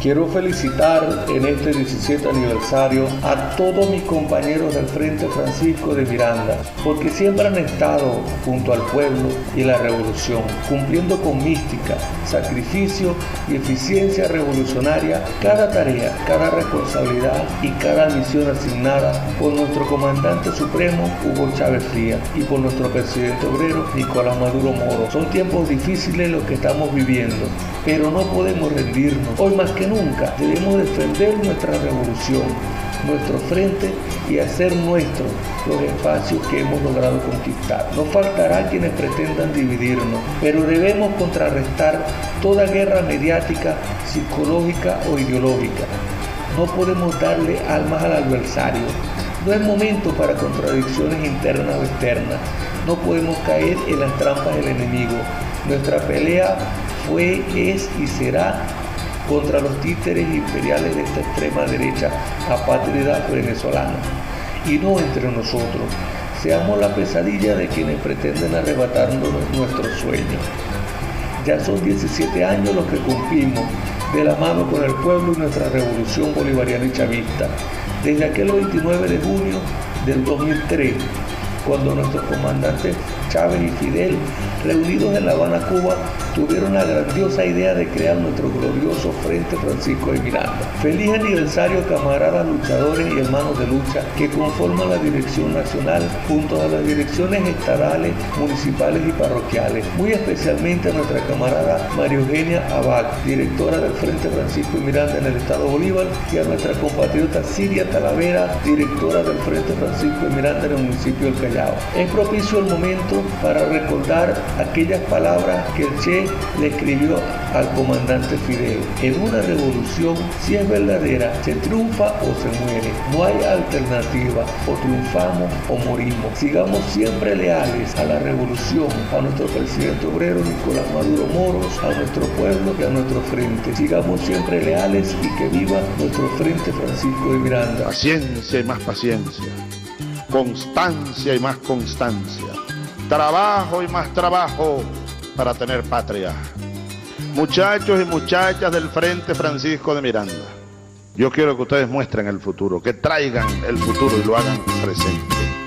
Quiero felicitar en este 17 aniversario a todos mis compañeros del Frente Francisco de Miranda, porque siempre han estado junto al pueblo y la revolución, cumpliendo con mística, sacrificio y eficiencia revolucionaria cada tarea, cada responsabilidad y cada misión asignada por nuestro comandante supremo Hugo Chávez Frías y por nuestro presidente obrero Nicolás Maduro Moro. Son tiempos difíciles los que estamos viviendo, pero no podemos rendirnos. Hoy más que nunca debemos defender nuestra revolución, nuestro frente y hacer nuestros los espacios que hemos logrado conquistar. No faltará quienes pretendan dividirnos, pero debemos contrarrestar toda guerra mediática, psicológica o ideológica. No podemos darle almas al adversario. No es momento para contradicciones internas o externas. No podemos caer en las trampas del enemigo. Nuestra pelea fue, es y será contra los títeres imperiales de esta extrema derecha apátrida venezolana y no entre nosotros. Seamos la pesadilla de quienes pretenden arrebatarnos nuestros sueños. Ya son 17 años los que cumplimos de la mano con el pueblo y nuestra revolución bolivariana y chavista. Desde aquel 29 de junio del 2003, cuando nuestros comandantes Chávez y Fidel, reunidos en La Habana, Cuba, tuvieron la grandiosa idea de crear nuestro glorioso Frente Francisco de Miranda. Feliz aniversario, camaradas luchadores y hermanos de lucha que conforman la Dirección Nacional junto a las direcciones estadales, municipales y parroquiales. Muy especialmente a nuestra camarada María Eugenia Abad, directora del Frente Francisco de Miranda en el Estado Bolívar, y a nuestra compatriota Siria Talavera, directora del Frente Francisco de Miranda en el municipio del Callao. Es propicio el momento para recordar aquellas palabras que el Che le escribió al comandante Fidel. En una revolución, si es verdadera, se triunfa o se muere. No hay alternativa. O triunfamos o morimos. Sigamos siempre leales a la revolución, a nuestro presidente obrero Nicolás Maduro Moros, a nuestro pueblo y a nuestro frente. Sigamos siempre leales y que viva nuestro frente Francisco de Miranda. Paciencia y más paciencia. Constancia y más constancia trabajo y más trabajo para tener patria. Muchachos y muchachas del Frente Francisco de Miranda, yo quiero que ustedes muestren el futuro, que traigan el futuro y lo hagan presente.